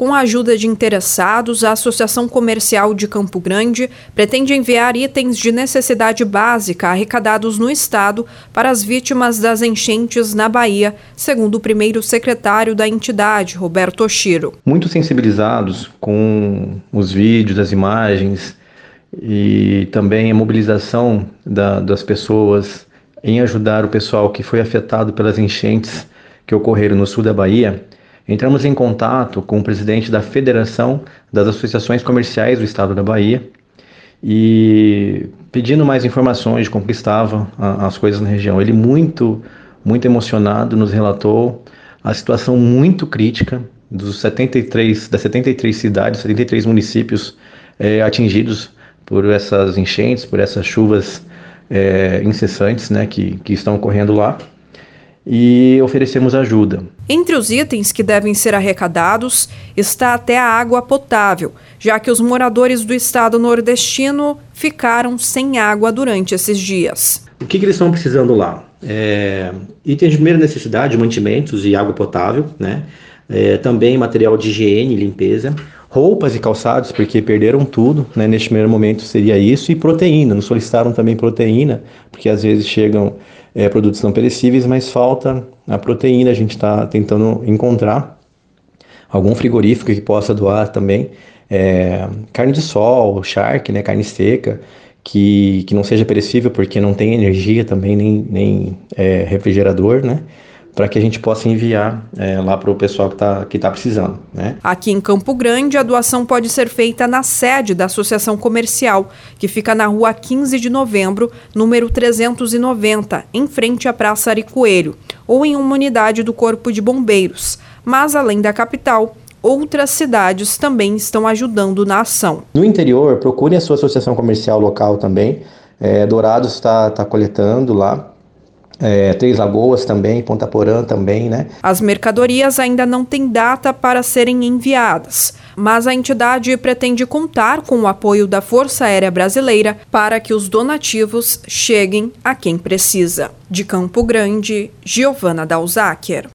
Com a ajuda de interessados, a Associação Comercial de Campo Grande pretende enviar itens de necessidade básica arrecadados no estado para as vítimas das enchentes na Bahia, segundo o primeiro secretário da entidade, Roberto Oshiro. Muito sensibilizados com os vídeos, as imagens e também a mobilização da, das pessoas em ajudar o pessoal que foi afetado pelas enchentes que ocorreram no sul da Bahia, entramos em contato com o presidente da Federação das Associações Comerciais do Estado da Bahia e pedindo mais informações de como estavam as coisas na região. Ele muito, muito emocionado nos relatou a situação muito crítica dos 73 das 73 cidades, 73 municípios é, atingidos por essas enchentes, por essas chuvas é, incessantes, né, que, que estão ocorrendo lá e oferecemos ajuda. Entre os itens que devem ser arrecadados está até a água potável, já que os moradores do estado nordestino ficaram sem água durante esses dias. O que, que eles estão precisando lá? É, itens de primeira necessidade, mantimentos e água potável, né? É, também material de higiene e limpeza, roupas e calçados, porque perderam tudo, né? Neste primeiro momento seria isso, e proteína. Nos solicitaram também proteína, porque às vezes chegam é, produtos não perecíveis, mas falta a proteína. A gente está tentando encontrar algum frigorífico que possa doar também é, carne de sol, charque, né, carne seca, que, que não seja perecível porque não tem energia também, nem, nem é, refrigerador, né? Para que a gente possa enviar é, lá para o pessoal que está que tá precisando. Né? Aqui em Campo Grande, a doação pode ser feita na sede da Associação Comercial, que fica na rua 15 de novembro, número 390, em frente à Praça Ari Coelho, ou em uma unidade do Corpo de Bombeiros. Mas, além da capital, outras cidades também estão ajudando na ação. No interior, procure a sua associação comercial local também. É, Dourados está tá coletando lá é, Três Lagoas também, Ponta Porã também, né? As mercadorias ainda não têm data para serem enviadas, mas a entidade pretende contar com o apoio da Força Aérea Brasileira para que os donativos cheguem a quem precisa. De Campo Grande, Giovana Dalzaker.